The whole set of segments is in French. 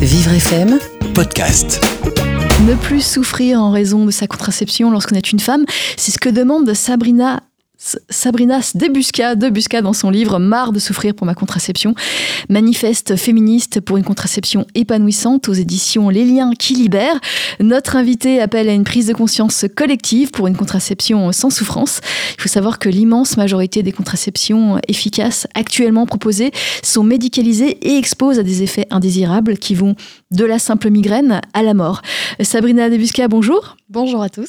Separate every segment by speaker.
Speaker 1: Vivre FM Podcast.
Speaker 2: Ne plus souffrir en raison de sa contraception lorsqu'on est une femme, c'est ce que demande Sabrina Sabrina Debusca, Debusca dans son livre Marre de souffrir pour ma contraception, manifeste féministe pour une contraception épanouissante aux éditions Les liens qui libèrent. Notre invité appelle à une prise de conscience collective pour une contraception sans souffrance. Il faut savoir que l'immense majorité des contraceptions efficaces actuellement proposées sont médicalisées et exposent à des effets indésirables qui vont de la simple migraine à la mort. Sabrina Debusca, bonjour.
Speaker 3: Bonjour à tous.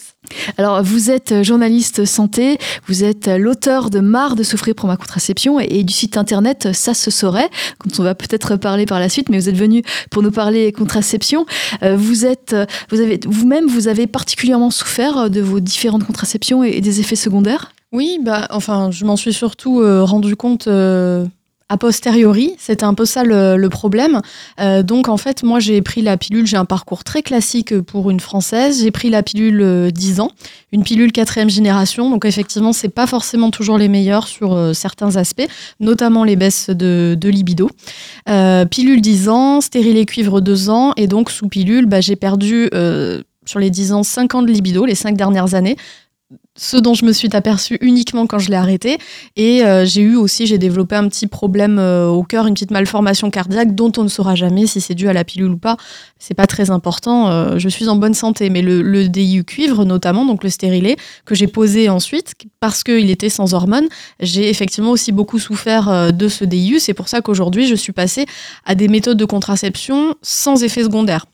Speaker 2: Alors, vous êtes journaliste santé, vous êtes l'auteur de Marre de souffrir pour ma contraception et, du site internet Ça se saurait, dont on va peut-être parler par la suite, mais vous êtes venu pour nous parler contraception. Euh, vous êtes, vous avez, vous-même, vous avez particulièrement souffert de vos différentes contraceptions et, des effets secondaires?
Speaker 3: Oui, bah, enfin, je m'en suis surtout euh, rendu compte. Euh, a posteriori, c'était un peu ça le, problème. Euh, donc en fait, moi j'ai pris la pilule, j'ai un parcours très classique pour une française. J'ai pris la pilule 10 euh, ans, une pilule quatrième génération. Donc effectivement, c'est pas forcément toujours les meilleurs sur euh, certains aspects, notamment les baisses de, libido. pilule 10 ans, stérile cuivre 2 ans, et donc sous pilule, bah, j'ai perdu sur les 10 ans 5 ans de libido, les 5 dernières années ce dont je me suis aperçue uniquement quand je l'ai arrêté. Et euh, j'ai eu aussi, j'ai développé un petit problème euh, au cœur, une petite malformation cardiaque dont on ne saura jamais si c'est dû à la pilule ou pas. C'est pas très important. Euh, je suis en bonne santé. Mais le, le, DIU cuivre, notamment, donc le stérilet, que j'ai posé ensuite, parce qu'il était sans hormones, j'ai effectivement aussi beaucoup souffert de ce DIU. C'est pour ça qu'aujourd'hui, je suis passée à des méthodes de contraception sans effet secondaire.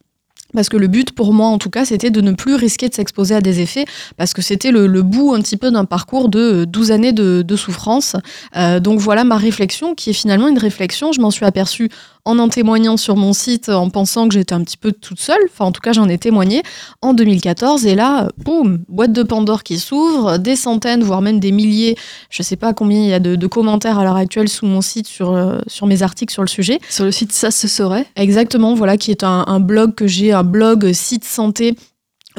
Speaker 3: Parce que le but pour moi, en tout cas, c'était de ne plus risquer de s'exposer à des effets, parce que c'était le, bout un petit peu d'un parcours de 12 années de, souffrance. Euh, donc voilà ma réflexion, qui est finalement une réflexion, je m'en suis aperçue en en témoignant sur mon site, en pensant que j'étais un petit peu toute seule, enfin en tout cas j'en ai témoigné, en 2014, et là, boum, boîte de Pandore qui s'ouvre, des centaines, voire même des milliers, je sais pas combien il y a de, commentaires à l'heure actuelle sous mon site sur, euh, sur mes articles sur le sujet.
Speaker 2: Sur le site Ça se saurait
Speaker 3: Exactement, voilà, qui est un, un blog que j'ai un blog site santé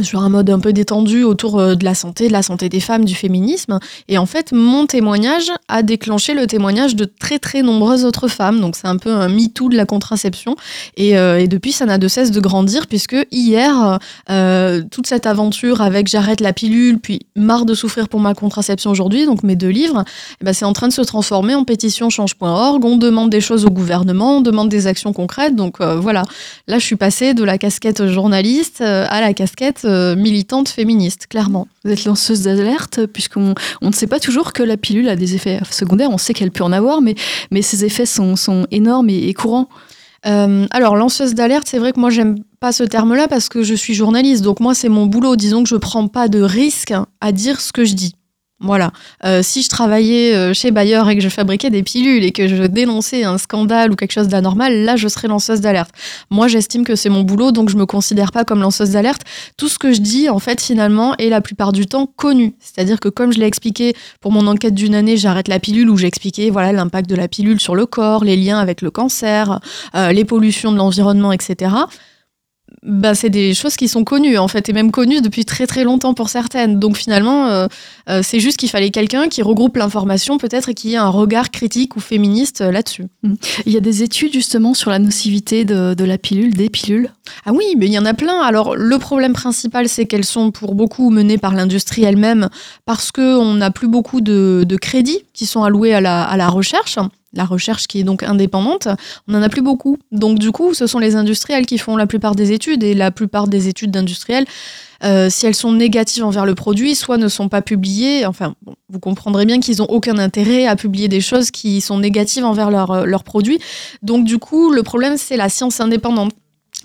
Speaker 3: sur un mode un peu détendu autour euh, de la santé, de la santé des femmes, du féminisme. Et en fait, mon témoignage a déclenché le témoignage de très très nombreuses autres femmes. Donc c'est un peu un MeToo de la contraception. Et, euh, depuis, ça n'a de cesse de grandir puisque hier, euh, toute cette aventure avec j'arrête la pilule, puis marre de souffrir pour ma contraception aujourd'hui, donc mes deux livres, eh ben, c'est en train de se transformer en pétition change.org. On demande des choses au gouvernement, on demande des actions concrètes. Donc voilà, là je suis passée de la casquette journaliste à la casquette euh, militante féministe, clairement.
Speaker 2: Vous êtes lanceuse d'alerte, puisqu'on on ne sait pas toujours que la pilule a des effets secondaires. On sait qu'elle peut en avoir, mais, mais ces effets sont, sont énormes et, courants.
Speaker 3: Euh, alors, lanceuse d'alerte, c'est vrai que moi, j'aime pas ce terme-là parce que je suis journaliste. Donc, moi, c'est mon boulot. Disons que je prends pas de risque à dire ce que je dis. Voilà. Euh, si je travaillais euh, chez Bayer et que je fabriquais des pilules et que je dénonçais un scandale ou quelque chose d'anormal, là, je serais lanceuse d'alerte. Moi, j'estime que c'est mon boulot, donc je me considère pas comme lanceuse d'alerte. Tout ce que je dis, en fait, finalement, est la plupart du temps connu. C'est-à-dire que, comme je l'ai expliqué pour mon enquête d'une année, j'arrête la pilule, où j'expliquais voilà l'impact de la pilule sur le corps, les liens avec le cancer, euh, les pollutions de l'environnement, etc bah, c'est des choses qui sont connues en fait et même connues depuis très très longtemps pour certaines. Donc finalement, euh, euh, c'est juste qu'il fallait quelqu'un qui regroupe l'information peut-être et qui ait un regard critique ou féministe euh, là-dessus.
Speaker 2: Mmh. Il y a des études justement sur la nocivité de, la pilule, des pilules?
Speaker 3: Ah oui, mais il y en a plein. Alors le problème principal, c'est qu'elles sont pour beaucoup menées par l'industrie elle-même parce qu'on n'a plus beaucoup de, crédits qui sont alloués à la, à la recherche la recherche qui est donc indépendante, on n'en a plus beaucoup. Donc du coup, ce sont les industriels qui font la plupart des études et la plupart des études d'industriels, euh, si elles sont négatives envers le produit, soit ne sont pas publiées, enfin, vous comprendrez bien qu'ils n'ont aucun intérêt à publier des choses qui sont négatives envers leur, euh, leur produit. Donc du coup, le problème, c'est la science indépendante.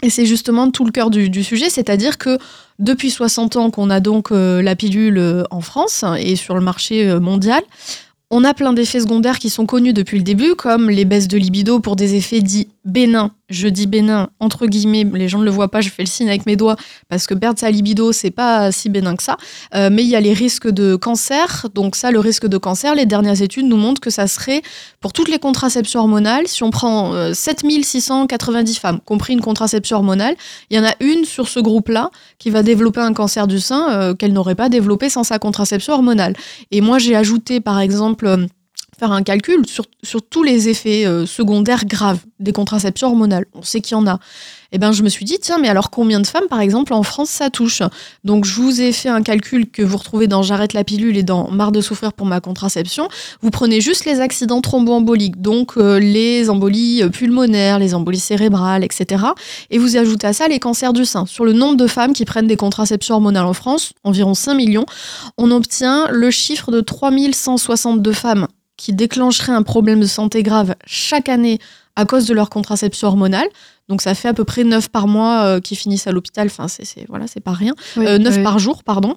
Speaker 3: Et c'est justement tout le cœur du, sujet, c'est-à-dire que depuis 60 ans qu'on a donc euh, la pilule en France et sur le marché mondial, on a plein d'effets secondaires qui sont connus depuis le début, comme les baisses de libido pour des effets dits bénins je dis bénin entre guillemets, les gens ne le voient pas, je fais le signe avec mes doigts parce que perdre sa libido c'est pas si bénin que ça. Euh, mais il y a les risques de cancer, donc ça le risque de cancer, les dernières études nous montrent que ça serait pour toutes les contraceptions hormonales, si on prend 7690 euh, femmes, compris une contraception hormonale, il y en a une sur ce groupe-là qui va développer un cancer du sein euh, qu'elle n'aurait pas développé sans sa contraception hormonale. Et moi j'ai ajouté par exemple faire un calcul sur, sur tous les effets euh, secondaires graves des contraceptions hormonales. On sait qu'il y en a. Eh ben, je me suis dit, tiens, mais alors combien de femmes, par exemple, en France, ça touche? Donc, je vous ai fait un calcul que vous retrouvez dans J'arrête la pilule et dans Marre de souffrir pour ma contraception. Vous prenez juste les accidents thromboemboliques, donc euh, les embolies pulmonaires, les embolies cérébrales, etc. Et vous ajoutez à ça les cancers du sein. Sur le nombre de femmes qui prennent des contraceptions hormonales en France, environ 5 millions, on obtient le chiffre de 3162 femmes qui déclencheraient un problème de santé grave chaque année à cause de leur contraception hormonale. Donc ça fait à peu près 9 par mois euh, qui finissent à l'hôpital. Enfin, c'est voilà, c'est pas rien. 9 euh, par jour, pardon.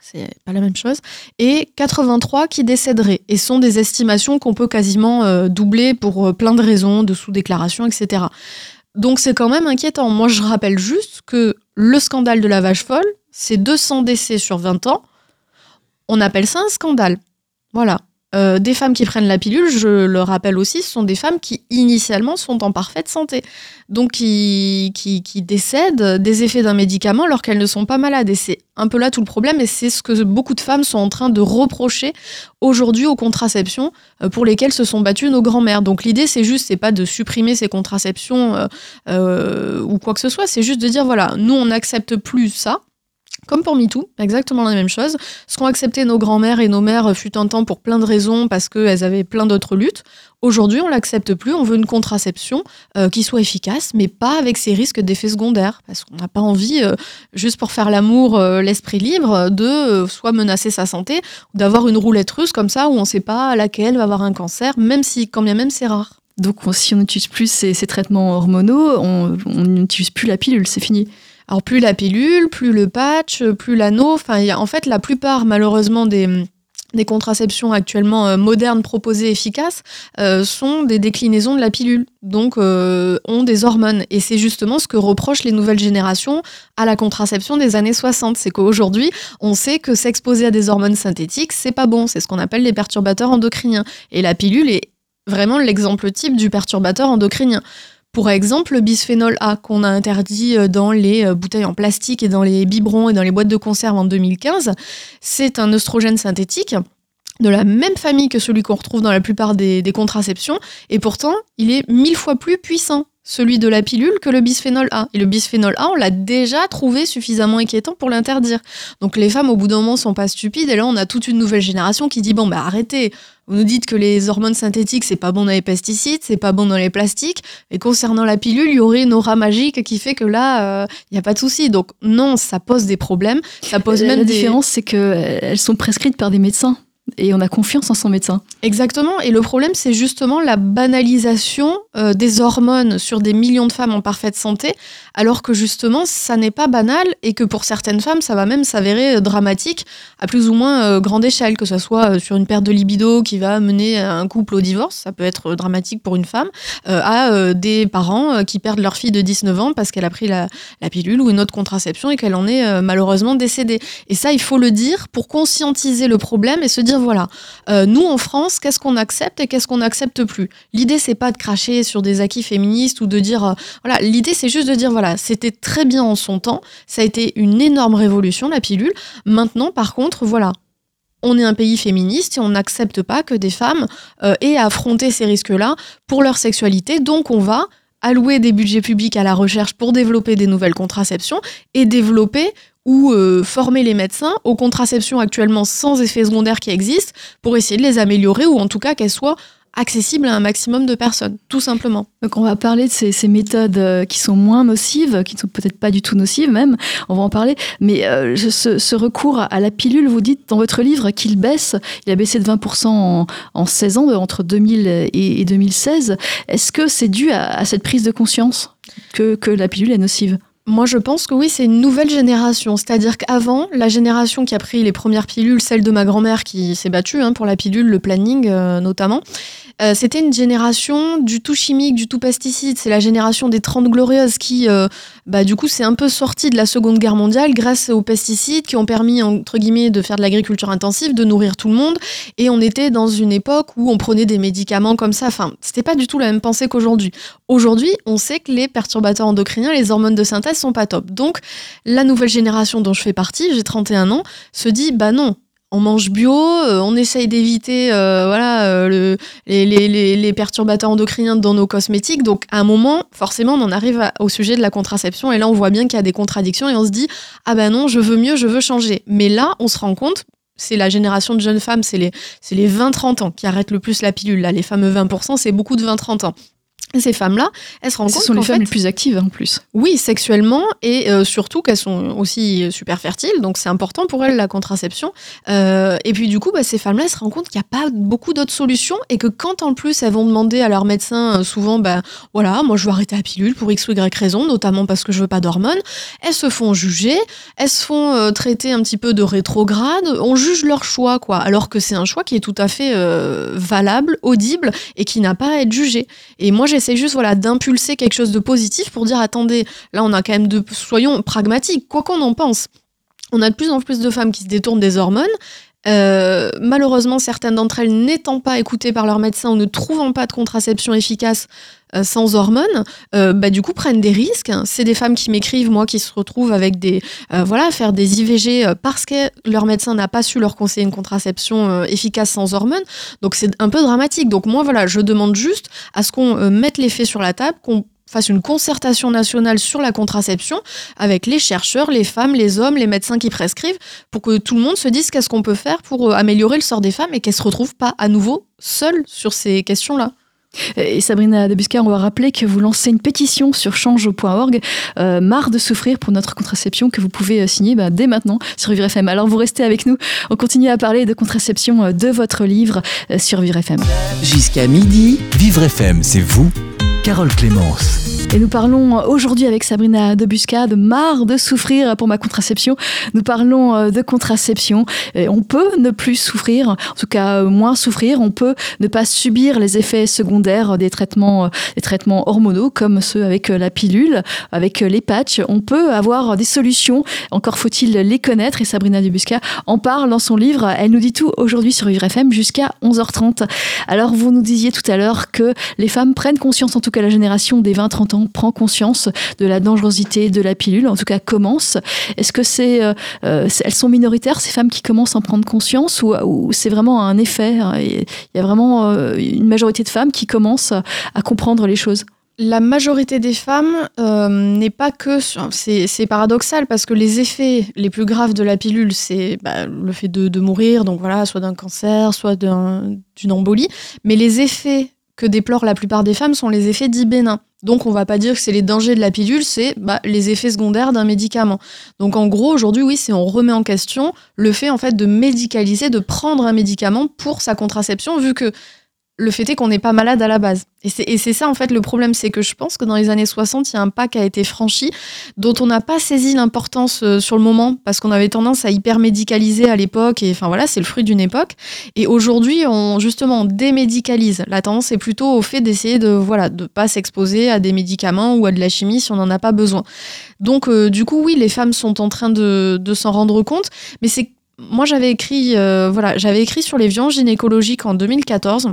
Speaker 3: C'est pas la même chose. Et 83 qui décéderaient. Et sont des estimations qu'on peut quasiment euh, doubler pour plein de raisons, de sous-déclaration, etc. Donc c'est quand même inquiétant. Moi, je rappelle juste que le scandale de la vache folle, c'est 200 décès sur 20 ans. On appelle ça un scandale. Voilà. Euh, des femmes qui prennent la pilule, je le rappelle aussi, ce sont des femmes qui initialement sont en parfaite santé, donc qui, décèdent des effets d'un médicament alors qu'elles ne sont pas malades. Et c'est un peu là tout le problème, et c'est ce que beaucoup de femmes sont en train de reprocher aujourd'hui aux contraceptions euh, pour lesquelles se sont battues nos grands-mères. Donc l'idée, c'est juste, c'est pas de supprimer ces contraceptions euh, ou quoi que ce soit, c'est juste de dire voilà, nous on n'accepte plus ça comme pour MeToo, exactement la même chose. Ce qu'ont accepté nos grands-mères et nos mères fut un temps pour plein de raisons, parce qu'elles avaient plein d'autres luttes. Aujourd'hui, on l'accepte plus. On veut une contraception euh, qui soit efficace, mais pas avec ces risques d'effets secondaires. Parce qu'on n'a pas envie, euh, juste pour faire l'amour, euh, l'esprit libre, de soit menacer sa santé, ou d'avoir une roulette russe comme ça, où on ne sait pas laquelle va avoir un cancer, même si, quand bien même, c'est rare.
Speaker 2: Donc, si on n'utilise plus ces, traitements hormonaux, on n'utilise plus la pilule, c'est fini.
Speaker 3: Alors plus la pilule, plus le patch, plus l'anneau. Enfin, en fait, la plupart, malheureusement, des des contraceptions actuellement euh, modernes proposées efficaces euh, sont des déclinaisons de la pilule, donc euh, ont des hormones. Et c'est justement ce que reprochent les nouvelles générations à la contraception des années 60. C'est qu'aujourd'hui, on sait que s'exposer à des hormones synthétiques, c'est pas bon. C'est ce qu'on appelle les perturbateurs endocriniens. Et la pilule est vraiment l'exemple type du perturbateur endocrinien. Pour exemple, le bisphénol A qu'on a interdit euh, dans les euh, bouteilles en plastique et dans les biberons et dans les boîtes de conserve en 2015, c'est un oestrogène synthétique de la même famille que celui qu'on retrouve dans la plupart des, contraceptions, et pourtant il est mille fois plus puissant celui de la pilule que le bisphénol A. Et le bisphénol A, on l'a déjà trouvé suffisamment inquiétant pour l'interdire. Donc les femmes, au bout d'un moment, sont pas stupides. Et là, on a toute une nouvelle génération qui dit bon, bah arrêtez. Vous nous dites que les hormones synthétiques, c'est pas bon dans les pesticides, c'est pas bon dans les plastiques. Et concernant la pilule, il y aurait une aura magique qui fait que là, il euh, n'y a pas de souci. Donc non, ça pose des problèmes. Ça pose même
Speaker 2: la
Speaker 3: des...
Speaker 2: différence, c'est qu'elles sont prescrites par des médecins et on a confiance en son médecin.
Speaker 3: Exactement. Et le problème, c'est justement la banalisation euh, des hormones sur des millions de femmes en parfaite santé, alors que justement, ça n'est pas banal et que pour certaines femmes, ça va même s'avérer euh, dramatique à plus ou moins euh, grande échelle, que ce soit sur une perte de libido qui va mener un couple au divorce, ça peut être dramatique pour une femme, à des parents qui perdent leur fille de 19 ans parce qu'elle a pris la, la, pilule ou une autre contraception et qu'elle en est malheureusement décédée. Et ça, il faut le dire pour conscientiser le problème et se dire voilà, euh, nous en France, qu'est-ce qu'on accepte et qu'est-ce qu'on n'accepte plus? L'idée, c'est pas de cracher sur des acquis féministes ou de dire, euh, voilà, l'idée, c'est juste de dire, voilà, c'était très bien en son temps, ça a été une énorme révolution, la pilule. Maintenant, par contre, voilà, on est un pays féministe et on n'accepte pas que des femmes euh, aient à affronter ces risques-là pour leur sexualité, donc on va allouer des budgets publics à la recherche pour développer des nouvelles contraceptions et développer ou euh, former les médecins aux contraceptions actuellement sans effet secondaire qui existent pour essayer de les améliorer ou en tout cas qu'elles soient accessibles à un maximum de personnes, tout simplement.
Speaker 2: Donc on va parler de ces, méthodes euh, qui sont moins nocives, qui ne sont peut-être pas du tout nocives même, on va en parler, mais euh, ce, recours à la pilule, vous dites dans votre livre qu'il baisse, il a baissé de 20% en, en, 16 ans, entre 2000 et, 2016. Est-ce que c'est dû à, cette prise de conscience que la pilule est nocive?
Speaker 3: Moi, je pense que oui, c'est une nouvelle génération. C'est-à-dire qu'avant, la génération qui a pris les premières pilules, celle de ma grand-mère qui s'est battue hein, pour la pilule, le planning euh, notamment, euh, c'était une génération du tout chimique, du tout pesticide. C'est la génération des 30 glorieuses qui, euh, bah, du coup, c'est un peu sorti de la Seconde Guerre mondiale grâce aux pesticides qui ont permis, entre guillemets, de faire de l'agriculture intensive, de nourrir tout le monde. Et on était dans une époque où on prenait des médicaments comme ça. Enfin, c'était pas du tout la même pensée qu'aujourd'hui. Aujourd'hui, on sait que les perturbateurs endocriniens, les hormones de synthèse sont pas top. Donc, la nouvelle génération dont je fais partie, j'ai 31 ans, se dit, bah non, on mange bio, on essaye d'éviter voilà le, les, les, les, perturbateurs endocriniens dans nos cosmétiques. Donc à un moment, forcément, on en arrive au sujet de la contraception et là on voit bien qu'il y a des contradictions et on se dit ah ben non, je veux mieux, je veux changer. Mais là, on se rend compte c'est la génération de jeunes femmes, c'est les, les 20-30 ans qui arrêtent le plus la pilule. Là, les fameux 20%, c'est beaucoup de 20-30 ans ces femmes-là, elles se rendent compte.
Speaker 2: Ce sont les femmes les plus actives en plus.
Speaker 3: Oui, sexuellement et euh, surtout qu'elles sont aussi super fertiles, donc c'est important pour elles la contraception. Euh, et puis du coup, bah, ces femmes-là, elles se rendent compte qu'il n'y a pas beaucoup d'autres solutions et que quand en plus elles vont demander à leur médecin, euh, souvent, bah voilà, moi je veux arrêter la pilule pour x ou y raison, notamment parce que je veux pas d'hormones, elles se font juger, elles se font traiter un petit peu de rétrograde, on juge leur choix, quoi, alors que c'est un choix qui est tout à fait valable, audible et qui n'a pas à être jugé. Et moi, j'ai c'est juste voilà d'impulser quelque chose de positif pour dire attendez, là on a quand même de soyons pragmatiques, quoi qu'on en pense. On a de plus en plus de femmes qui se détournent des hormones. Euh, malheureusement, certaines d'entre elles n'étant pas écoutées par leur médecin ou ne trouvant pas de contraception efficace euh, sans hormones, euh, bah, du coup prennent des risques. C'est des femmes qui m'écrivent, moi, qui se retrouvent avec des, voilà, faire des IVG parce que leur médecin n'a pas su leur conseiller une contraception efficace sans hormones. Donc c'est un peu dramatique. Donc moi, voilà, je demande juste à ce qu'on mette les faits sur la table, qu'on fasse une concertation nationale sur la contraception avec les chercheurs, les femmes, les hommes, les médecins qui prescrivent, pour que tout le monde se dise qu'est-ce qu'on peut faire pour euh, améliorer le sort des femmes et qu'elles se retrouvent pas à nouveau seules sur ces questions-là.
Speaker 2: Et Sabrina Debusca, on va rappeler que vous lancez une pétition sur change.org, euh, marre de souffrir pour notre contraception, que vous pouvez euh, signer bah, dès maintenant sur Vivre FM. Alors vous restez avec nous, on continue à parler de contraception de votre livre sur Vivre FM.
Speaker 1: Jusqu'à midi, Vivre FM, c'est vous Carole Clémence.
Speaker 2: Et nous parlons aujourd'hui avec Sabrina Debusca de marre de souffrir pour ma contraception. Nous parlons euh, de contraception. on peut ne plus souffrir, en tout cas euh, moins souffrir. On peut ne pas subir les effets secondaires des traitements, euh, des traitements hormonaux comme ceux avec la pilule, avec les patchs. On peut avoir des solutions. Encore faut-il les connaître. Et Sabrina Debusca en parle dans son livre. Elle nous dit tout aujourd'hui sur Vivre FM jusqu'à 11h30. Alors vous nous disiez tout à l'heure que les femmes prennent conscience en tout la génération des 20-30 ans prend conscience de la dangerosité de la pilule, en tout cas commence. Est-ce que c'est, euh, euh, elles sont minoritaires ces femmes qui commencent à en prendre conscience ou, c'est vraiment un effet hein, Il y a vraiment euh, une majorité de femmes qui commencent à comprendre les choses?
Speaker 3: La majorité des femmes n'est pas que. C'est paradoxal parce que les effets les plus graves de la pilule, c'est bah, le fait de, mourir, donc voilà, soit d'un cancer, soit d'une embolie. Mais les effets que déplorent la plupart des femmes sont les effets dits bénins. Donc on va pas dire que c'est les dangers de la pilule, c'est bah, les effets secondaires d'un médicament. Donc en gros aujourd'hui oui, c'est on remet en question le fait en fait de médicaliser, de prendre un médicament pour sa contraception, vu que le fait est qu'on n'est pas malade à la base. Et c'est ça, en fait, le problème, c'est que je pense que dans les années 60, il y a un pas qui a été franchi, dont on n'a pas saisi l'importance euh, sur le moment, parce qu'on avait tendance à hyper médicaliser à l'époque, et enfin voilà, c'est le fruit d'une époque. Et aujourd'hui, on justement démédicalise. La tendance est plutôt au fait d'essayer de voilà de pas s'exposer à des médicaments ou à de la chimie si on n'en a pas besoin. Donc, euh, du coup, oui, les femmes sont en train de, de s'en rendre compte, mais c'est moi j'avais écrit euh, voilà j'avais écrit sur les violences gynécologiques en 2014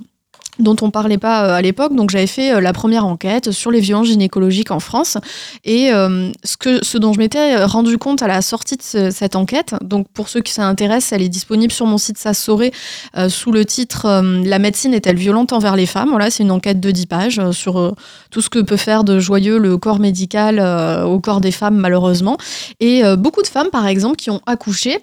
Speaker 3: dont on parlait pas euh, à l'époque. Donc j'avais fait euh, la première enquête sur les violences gynécologiques en France. Et euh, ce, que, ce dont je m'étais rendu compte à la sortie de cette enquête, donc pour ceux qui s'intéressent, elle est disponible sur mon site Ça sous le titre La médecine est-elle violente envers les femmes? Voilà, c'est une enquête de 10 pages sur tout ce que peut faire de joyeux le corps médical au corps des femmes malheureusement. Et beaucoup de femmes, par exemple, qui ont accouché,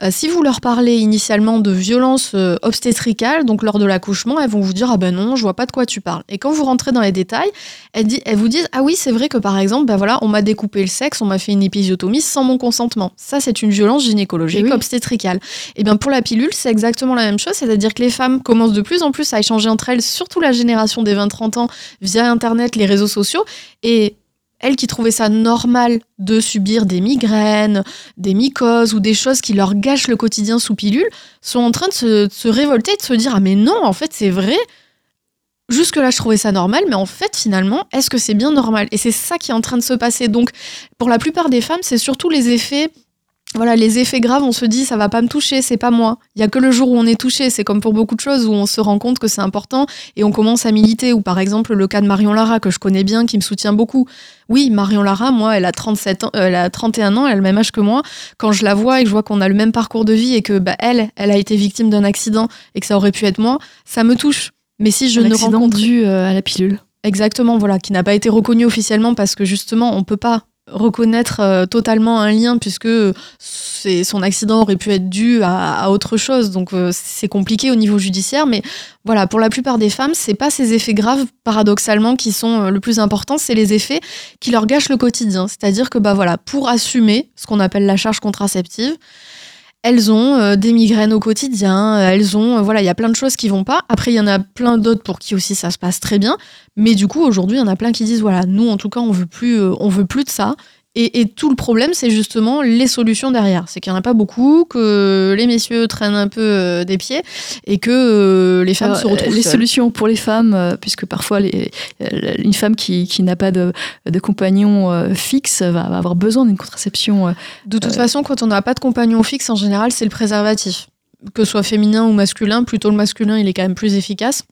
Speaker 3: euh, si vous leur parlez initialement de violence euh, obstétricale, donc lors de l'accouchement, elles vont vous dire ah ben non, je vois pas de quoi tu parles. Et quand vous rentrez dans les détails, elles, vous disent ah oui c'est vrai que par exemple ben voilà on m'a découpé le sexe, on m'a fait une épisiotomie sans mon consentement. Ça c'est une violence gynécologique eh obstétricale. Et bien pour la pilule c'est exactement la même chose, c'est-à-dire que les femmes commencent de plus en plus à échanger entre elles, surtout la génération des 20-30 ans via internet, les réseaux sociaux et elles qui trouvaient ça normal de subir des migraines, des mycoses ou des choses qui leur gâchent le quotidien sous pilule, sont en train de se, révolter, de se dire Ah, mais non, en fait, c'est vrai. Jusque-là, je trouvais ça normal, mais en fait, finalement, est-ce que c'est bien normal? Et c'est ça qui est en train de se passer. Donc, pour la plupart des femmes, c'est surtout les effets voilà, les effets graves, on se dit ça va pas me toucher, c'est pas moi. Il y a que le jour où on est touché, c'est comme pour beaucoup de choses où on se rend compte que c'est important et on commence à militer. Ou par exemple le cas de Marion Lara que je connais bien, qui me soutient beaucoup. Oui, Marion Lara, moi, elle a 37 ans, elle a 31 ans, elle a le même âge que moi. Quand je la vois et que je vois qu'on a le même parcours de vie et que bah, elle, elle a été victime d'un accident et que ça aurait pu être moi, ça me touche. Mais si je
Speaker 2: Un
Speaker 3: ne rencontre
Speaker 2: dû euh, à la pilule.
Speaker 3: Exactement, voilà, qui n'a pas été reconnu officiellement parce que justement, on peut pas reconnaître euh, totalement un lien puisque son accident aurait pu être dû à, à autre chose. Donc euh, c'est compliqué au niveau judiciaire, mais voilà, pour la plupart des femmes, c'est pas ces effets graves paradoxalement qui sont euh, le plus important, c'est les effets qui leur gâchent le quotidien. C'est-à-dire que bah voilà, pour assumer ce qu'on appelle la charge contraceptive, elles ont euh, des migraines au quotidien, euh, elles ont, euh, voilà, il y a plein de choses qui vont pas. Après, il y en a plein d'autres pour qui aussi ça se passe très bien. Mais du coup, aujourd'hui, il y en a plein qui disent, voilà, nous, en tout cas, on veut plus, on veut plus de ça. Et, et tout le problème, c'est justement les solutions derrière. C'est qu'il n'y en a pas beaucoup, que les messieurs traînent un peu euh, des pieds et que euh, les femmes
Speaker 2: Alors,
Speaker 3: se retrouvent
Speaker 2: les
Speaker 3: seules.
Speaker 2: solutions pour les femmes, euh, puisque parfois les- euh, une femme qui, qui n'a pas de, de compagnon euh, fixe va, avoir besoin d'une contraception. euh,
Speaker 3: De toute façon, quand on n'a pas de compagnon fixe, en général, c'est le préservatif. Que ce soit féminin ou masculin, plutôt le masculin, il est quand même plus efficace.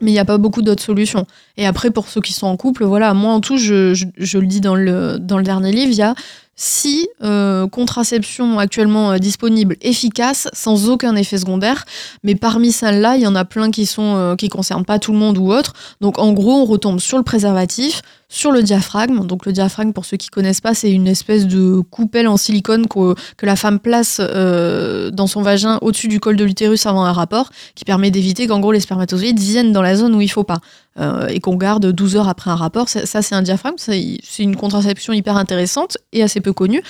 Speaker 3: Mais il n'y a pas beaucoup d'autres solutions. Et après, pour ceux qui sont en couple, voilà, moi en tout, je, je- le dis dans le, dans le dernier livre, il y a six euh, contraceptions actuellement euh, disponibles, efficaces, sans aucun effet secondaire. Mais parmi celles-là, il y en a plein qui sont euh, qui concernent pas tout le monde ou autre. Donc en gros, on retombe sur le préservatif, sur le diaphragme. Donc le diaphragme, pour ceux qui connaissent pas, c'est une espèce de coupelle en silicone que, que la femme place euh, dans son vagin au-dessus du col de l'utérus avant un rapport, qui permet d'éviter qu'en gros les spermatozoïdes viennent dans la zone où il faut pas. Euh, et qu'on garde 12 heures après un rapport. Ça, c'est un diaphragme. C'est c'est une contraception hyper intéressante et assez peu connue.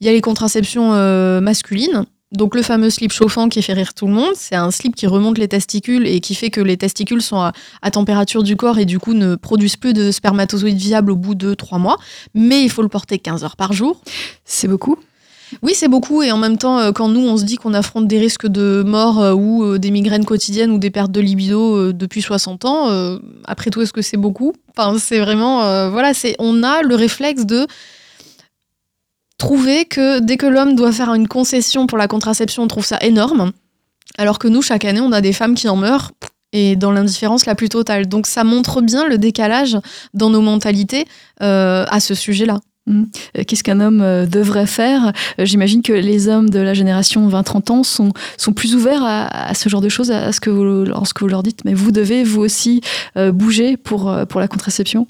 Speaker 3: Il y a les contraceptions euh, masculines. Donc le fameux slip chauffant qui fait rire tout le monde, c'est un slip qui remonte les testicules et qui fait que les testicules sont à, à température du corps et du coup ne produisent plus de spermatozoïdes viables au bout de 3 mois. Mais il faut le porter 15 heures par jour.
Speaker 2: C'est beaucoup?
Speaker 3: Oui, c'est beaucoup. Et en même temps, euh, quand nous, on se dit qu'on affronte des risques de mort euh, ou euh, des migraines quotidiennes ou des pertes de libido depuis 60 ans, après tout, est-ce que c'est beaucoup? Enfin, c'est vraiment... euh, voilà, c'est on a le réflexe de trouver que dès que l'homme doit faire une concession pour la contraception, on trouve ça énorme. Alors que nous, chaque année, on a des femmes qui en meurent et dans l'indifférence la plus totale. Donc ça montre bien le décalage dans nos mentalités euh, à ce sujet-là.
Speaker 2: Euh, Qu'est-ce qu'un homme euh, devrait faire? J'imagine que les hommes de la génération 20-30 ans sont, sont plus ouverts à, ce genre de choses, à ce que vous, vous leur dites, mais vous devez vous aussi bouger pour, pour la contraception?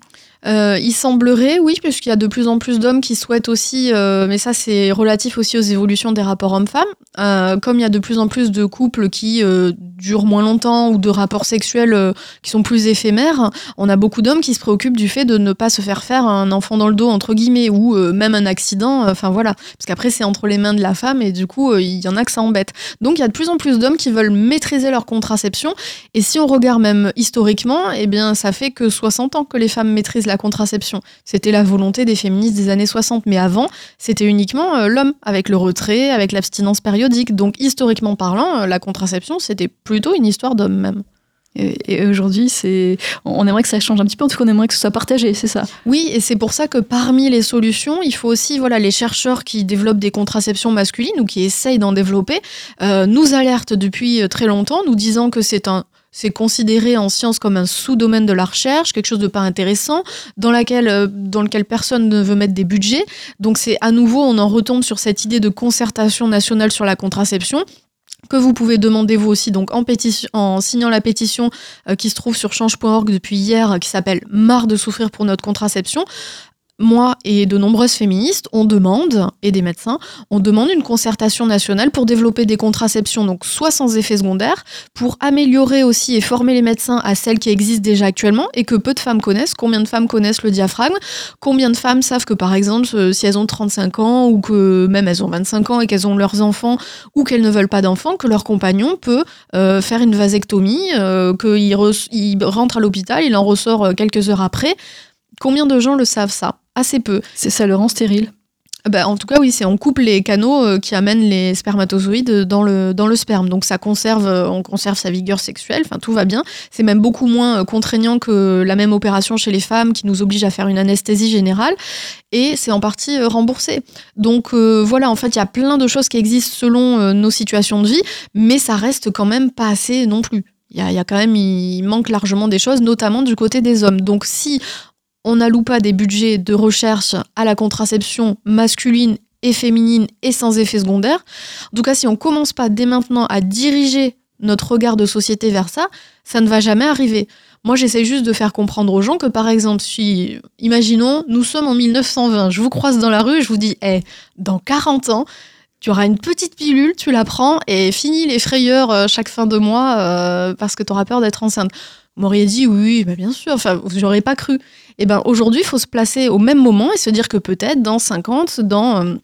Speaker 3: Euh, il semblerait, oui, puisqu'il y a de plus en plus d'hommes qui souhaitent aussi, euh, mais ça c'est relatif aussi aux évolutions des rapports hommes-femmes, euh, comme il y a de plus en plus de couples qui durent moins longtemps ou de rapports sexuels qui sont plus éphémères, on a beaucoup d'hommes qui se préoccupent du fait de ne pas se faire faire un enfant dans le dos, entre guillemets, ou même un accident, enfin voilà, parce qu'après c'est entre les mains de la femme et du coup il y en a que ça embête. Donc il y a de plus en plus d'hommes qui veulent maîtriser leur contraception et si on regarde même historiquement, eh bien, ça fait que 60 ans que les femmes maîtrisent la contraception. C'était la volonté des féministes des années 60. Mais avant, c'était uniquement euh, l'homme, avec le retrait, avec l'abstinence périodique. Donc, historiquement parlant, euh, la contraception, c'était plutôt une histoire d'homme même.
Speaker 2: Et, aujourd'hui, c'est, on aimerait que ça change un petit peu. En tout cas, on aimerait que ce soit partagé, c'est ça?
Speaker 3: Oui, et c'est pour ça que parmi les solutions, il faut aussi voilà les chercheurs qui développent des contraceptions masculines ou qui essayent d'en développer euh, nous alertent depuis très longtemps, nous disant que c'est un c'est considéré en science comme un sous-domaine de la recherche, quelque chose de pas intéressant, euh, dans lequel personne ne veut mettre des budgets. Donc c'est à nouveau, on en retombe sur cette idée de concertation nationale sur la contraception que vous pouvez demander vous aussi donc en signant la pétition euh, qui se trouve sur change.org depuis hier euh, qui s'appelle Marre de souffrir pour notre contraception. Moi et de nombreuses féministes, on demande, et des médecins, on demande une concertation nationale pour développer des contraceptions, donc soit sans effet secondaire, pour améliorer aussi et former les médecins à celles qui existent déjà actuellement et que peu de femmes connaissent. Combien de femmes connaissent le diaphragme? Combien de femmes savent que par exemple, euh, si elles ont 35 ans ou que même elles ont 25 ans et qu'elles ont leurs enfants ou qu'elles ne veulent pas d'enfants, que leur compagnon peut euh, faire une vasectomie, euh, qu'il re- il rentre à l'hôpital, il en ressort quelques heures après. Combien de gens le savent ça? Assez peu.
Speaker 2: C'est ça le rend stérile.
Speaker 3: bah, En tout cas, oui, c'est on coupe les canaux euh, qui amènent les spermatozoïdes dans le, dans le sperme. Donc ça conserve, euh, on conserve sa vigueur sexuelle, enfin tout va bien. C'est même beaucoup moins euh, contraignant que la même opération chez les femmes qui nous oblige à faire une anesthésie générale. Et c'est en partie remboursé. Donc voilà, en fait, il y a plein de choses qui existent selon nos situations de vie, mais ça reste quand même pas assez non plus. Il y, a, quand même, il manque largement des choses, notamment du côté des hommes. Donc si on n'alloue pas des budgets de recherche à la contraception masculine et féminine et sans effet secondaire. En tout cas, si on commence pas dès maintenant à diriger notre regard de société vers ça, ça ne va jamais arriver. Moi, j'essaie juste de faire comprendre aux gens que, par exemple, si, imaginons, nous sommes en 1920, je vous croise dans la rue, je vous dis, hé, dans 40 ans, tu auras une petite pilule, tu la prends et fini les frayeurs euh, chaque fin de mois euh, parce que tu auras peur d'être enceinte. M'auriez dit oui, bah bien sûr, enfin, n'aurez pas cru. Et eh ben aujourd'hui, il faut se placer au même moment et se dire que peut-être dans 50, dans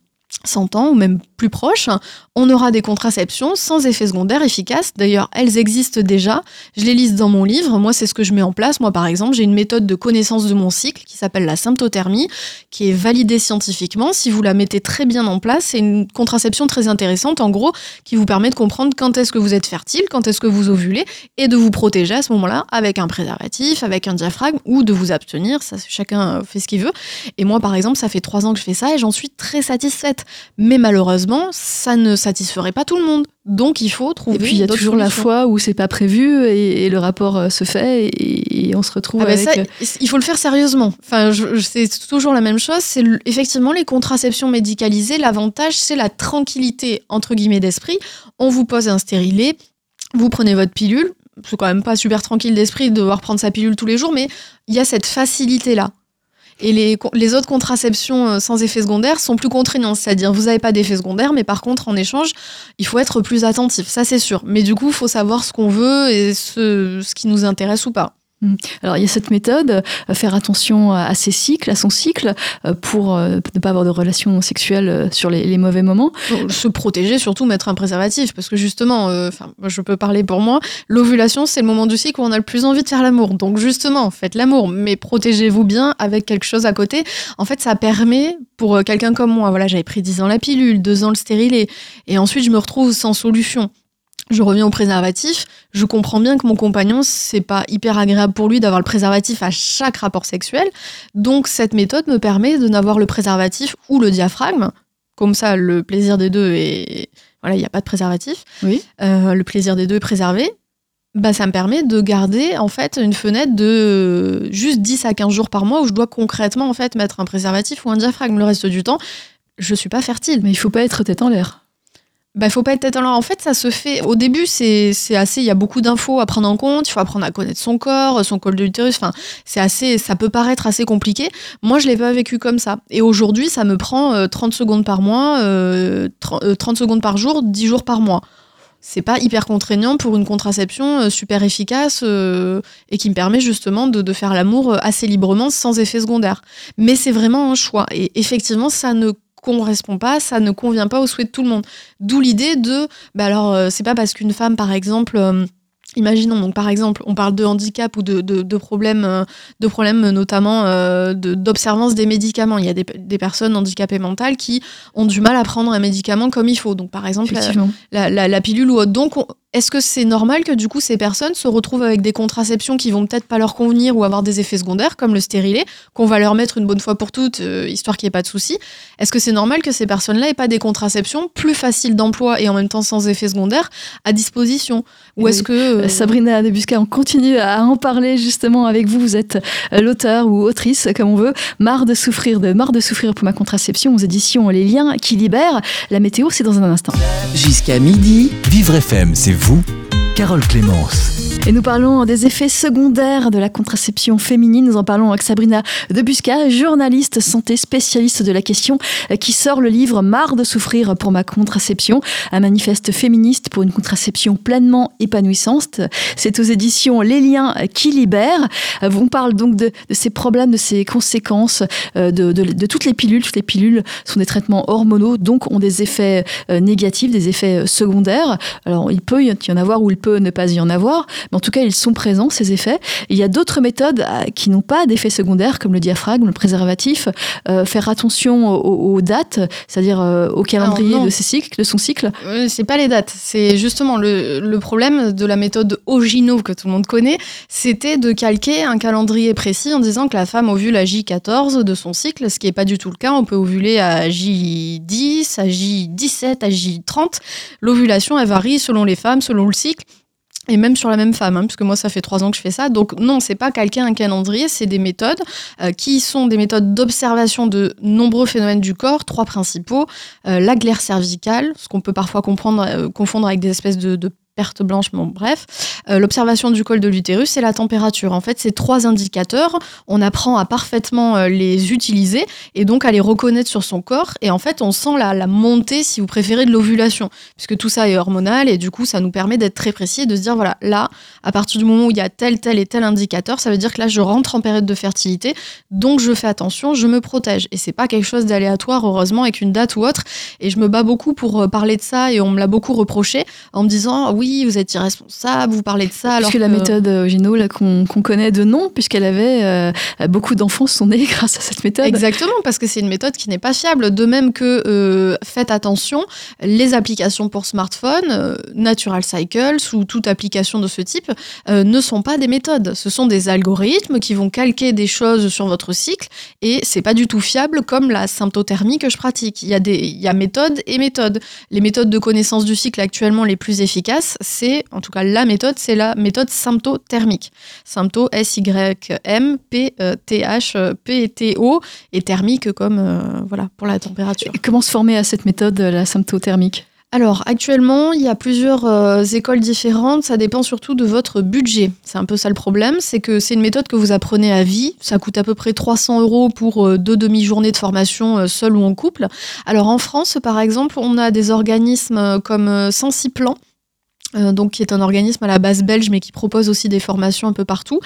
Speaker 3: 100 euh, ans ou même plus proche, on aura des contraceptions sans effet secondaire efficaces. D'ailleurs, elles existent déjà. Je les liste dans mon livre. Moi, c'est ce que je mets en place. Moi, par exemple, j'ai une méthode de connaissance de mon cycle qui s'appelle la symptothermie, qui est validée scientifiquement. Si vous la mettez très bien en place, c'est une contraception très intéressante, en gros, qui vous permet de comprendre quand est-ce que vous êtes fertile, quand est-ce que vous ovulez, et de vous protéger à ce moment-là avec un préservatif, avec un diaphragme, ou de vous abstenir. Ça, chacun fait ce qu'il veut. Et moi, par exemple, ça fait trois ans que je fais ça et j'en suis très satisfaite. Mais malheureusement, ça ne satisferait pas tout le monde. Donc il faut trouver.
Speaker 2: Et puis il y a toujours la fois où c'est pas prévu et, le rapport euh, se fait et, on se retrouve
Speaker 3: ah ben
Speaker 2: avec.
Speaker 3: Euh, il faut le faire sérieusement. Enfin, c'est toujours la même chose. C'est effectivement les contraceptions médicalisées. L'avantage, c'est la tranquillité entre guillemets d'esprit. On vous pose un stérilet, vous prenez votre pilule. C'est quand même pas super tranquille d'esprit de devoir prendre sa pilule tous les jours, mais il y a cette facilité là. Et les, autres contraceptions euh, sans effet secondaire sont plus contraignantes, c'est-à-dire vous n'avez pas d'effet secondaire, mais par contre, en échange, il faut être plus attentif, ça c'est sûr. Mais du coup, il faut savoir ce qu'on veut et ce qui nous intéresse ou pas.
Speaker 2: Mm. Alors il y a cette méthode, euh, faire attention à ses cycles, à son cycle, euh, pour euh, ne pas avoir de relations sexuelles sur les, mauvais moments.
Speaker 3: Se protéger, surtout mettre un préservatif, parce que justement, enfin, je peux parler pour moi, l'ovulation c'est le moment du cycle où on a le plus envie de faire l'amour. Donc justement, faites l'amour, mais protégez-vous bien avec quelque chose à côté. En fait, ça permet pour quelqu'un comme moi, voilà, j'avais pris 10 ans la pilule, 2 ans le stérilet, et ensuite je me retrouve sans solution je reviens au préservatif, je comprends bien que mon compagnon, c'est pas hyper agréable pour lui d'avoir le préservatif à chaque rapport sexuel. Donc cette méthode me permet de n'avoir le préservatif ou le diaphragme. Comme ça, le plaisir des deux est. Voilà, il n'y a pas de préservatif.
Speaker 2: Oui.
Speaker 3: Euh, le plaisir des deux est préservé. Bah, ça me permet de garder en fait une fenêtre de juste 10 à 15 jours par mois où je dois concrètement en fait mettre un préservatif ou un diaphragme. Le reste du temps, je suis pas fertile.
Speaker 2: Mais il faut pas être tête en l'air
Speaker 3: bah, faut pas être tête en l'air. En fait, ça se fait. Au début, c'est assez. Il y a beaucoup d'infos à prendre en compte. Il faut apprendre à connaître son corps, son col de l'utérus. Enfin, c'est assez. Ça peut paraître assez compliqué. Moi, je l'ai pas vécu comme ça. Et aujourd'hui, ça me prend 30 euh, secondes par mois, 30, euh, euh, secondes par jour, 10 jours par mois. C'est pas hyper contraignant pour une contraception super efficace et qui me permet justement de, de faire l'amour assez librement sans effet secondaire. Mais c'est vraiment un choix. Et effectivement, ça ne correspond pas, ça ne convient pas au souhait de tout le monde. D'où l'idée de, bah alors, euh, c'est pas parce qu'une femme, par exemple, euh, Imaginons donc par exemple, on parle de handicap ou de, de, problèmes, de problèmes euh, notamment d'observance des médicaments. Il y a des, des, personnes handicapées mentales qui ont du mal à prendre un médicament comme il faut. Donc par exemple la, la, la, pilule ou autre. Donc est-ce que c'est normal que du coup ces personnes se retrouvent avec des contraceptions qui vont peut-être pas leur convenir ou avoir des effets secondaires comme le stérilet, qu'on va leur mettre une bonne fois pour toutes, euh, histoire qu'il n'y ait pas de soucis? Est-ce que c'est normal que ces personnes-là aient pas des contraceptions plus faciles d'emploi et en même temps sans effets secondaires à disposition?
Speaker 2: Ou est-ce que euh, Sabrina Debusca, on continue à en parler justement avec vous. Vous êtes euh, l'auteur ou autrice, comme on veut, marre de souffrir, de marre de souffrir pour ma contraception aux éditions Les Liens qui libèrent. La météo, c'est dans un instant.
Speaker 1: Jusqu'à midi, Vivre FM, c'est vous, Carole Clémence.
Speaker 2: Et nous parlons des effets secondaires de la contraception féminine. Nous en parlons avec Sabrina Debusca, journaliste santé spécialiste de la question, qui sort le livre Marre de souffrir pour ma contraception, un manifeste féministe pour une contraception pleinement épanouissante. C'est aux éditions Les Liens qui libèrent. On parle donc de, ces problèmes, de ces conséquences euh, de, toutes les pilules. Toutes les pilules sont des traitements hormonaux, donc ont des effets euh, négatifs, des effets secondaires. Alors il peut y en avoir ou il peut ne pas y en avoir, Mais en tout cas, ils sont présents, ces effets. il y a d'autres méthodes qui n'ont pas d'effets secondaires, comme le diaphragme, le préservatif. faire attention aux, dates, c'est-à-dire au calendrier de, ses cycles, de son cycle.
Speaker 3: c'est pas les dates. C'est justement le, le, problème de la méthode Ogino que tout le monde connaît. C'était de calquer un calendrier précis en disant que la femme ovule à J14 de son cycle, ce qui n'est pas du tout le cas. On peut ovuler à J10, à J17, à J30. L'ovulation, elle varie selon les femmes, selon le cycle. Et même sur la même femme, hein, puisque moi ça fait trois ans que je fais ça. Donc non, c'est pas calquer un calendrier, c'est des méthodes euh, qui sont des méthodes d'observation de nombreux phénomènes du corps, trois principaux euh, la glaire cervicale, ce qu'on peut parfois comprendre, euh, confondre avec des espèces de, de perte blanche, bon bref. Euh, l'observation du col de l'utérus et la température. En fait, ces trois indicateurs, on apprend à parfaitement euh, les utiliser et donc à les reconnaître sur son corps. Et en fait, on sent la, la montée, si vous préférez, de l'ovulation, puisque tout ça est hormonal et du coup, ça nous permet d'être très précis et de se dire, voilà, là, à partir du moment où il y a tel, tel et tel indicateur, ça veut dire que là, je rentre en période de fertilité, donc je fais attention, je me protège. Et c'est pas quelque chose d'aléatoire, heureusement, avec une date ou autre. Et je me bats beaucoup pour euh, parler de ça et on me l'a beaucoup reproché en me disant, oui, oui, vous êtes irresponsable, vous parlez de ça.
Speaker 2: Alors
Speaker 3: que,
Speaker 2: la méthode euh, Gino, là, qu'on connaît de nom, puisqu'elle avait euh, beaucoup d'enfants sont nés grâce à cette méthode.
Speaker 3: Exactement, parce que c'est une méthode qui n'est pas fiable. De même que, euh, faites attention, les applications pour smartphone, Natural Cycles ou toute application de ce type, ne sont pas des méthodes. Ce sont des algorithmes qui vont calquer des choses sur votre cycle et c'est pas du tout fiable comme la symptothermie que je pratique. Il y a des, il y a méthode et méthode. Les méthodes de connaissance du cycle actuellement les plus efficaces, c'est, en tout cas la méthode, c'est la méthode symptothermique. Sympto, S-Y-M-P-T-H-P-T-O, et thermique comme euh, voilà, pour la température.
Speaker 2: comment se former à cette méthode, la symptothermique?
Speaker 3: Alors actuellement, il y a plusieurs euh, écoles différentes, ça dépend surtout de votre budget. C'est un peu ça le problème, c'est que c'est une méthode que vous apprenez à vie, ça coûte à peu près 300 euros pour euh, deux demi-journées de formation seul ou en couple. Alors en France, par exemple, on a des organismes comme Sensiplan, euh, donc qui est un organisme à la base belge mais qui propose aussi des formations un peu partout.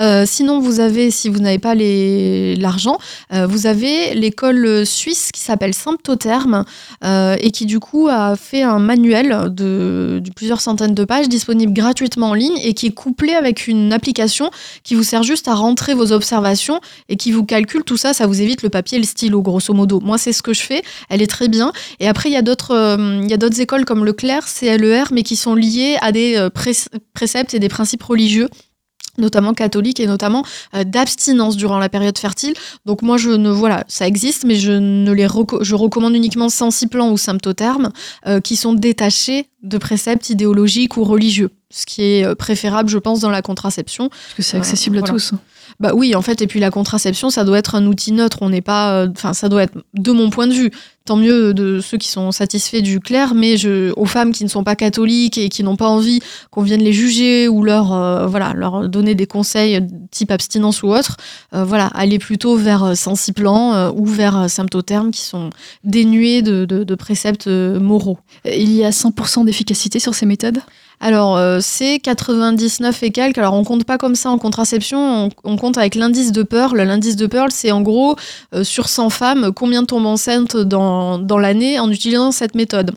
Speaker 3: Euh, sinon vous avez, si vous n'avez pas l'argent, euh, vous avez l'école suisse qui s'appelle Symptotherme et qui du coup a fait un manuel de, plusieurs centaines de pages disponible gratuitement en ligne et qui est couplé avec une application qui vous sert juste à rentrer vos observations et qui vous calcule tout ça, ça vous évite le papier et le stylo grosso modo. Moi c'est ce que je fais, elle est très bien. Et après il y a d'autres écoles comme Leclerc, CLER mais qui sont liées à des euh, préceptes et des principes religieux notamment catholiques et notamment euh, d'abstinence durant la période fertile. Donc moi je ne voilà, ça existe mais je ne les je recommande uniquement sensiplan ou symptothermes euh, qui sont détachés de préceptes idéologiques ou religieux, ce qui est préférable je pense dans la contraception
Speaker 2: parce que c'est accessible à tous.
Speaker 3: Bah oui, en fait, et puis la contraception, ça doit être un outil neutre. On n'est pas, enfin, ça doit être, de mon point de vue, tant mieux de ceux qui sont satisfaits du clair, mais aux femmes qui ne sont pas catholiques et qui n'ont pas envie qu'on vienne les juger ou leur, euh, voilà, leur donner des conseils type abstinence ou autre, euh, voilà, aller plutôt vers euh, Sensiplan ou vers Symptotherme qui sont dénués de, de, de préceptes moraux.
Speaker 2: Il y a 100% d'efficacité sur ces méthodes?
Speaker 3: Alors, c'est 99 et quelques. Alors, on compte pas comme ça en contraception, on, compte avec l'indice de Pearl. L'indice de Pearl, c'est en gros, sur 100 femmes, combien tombent enceintes dans dans, l'année en utilisant cette méthode.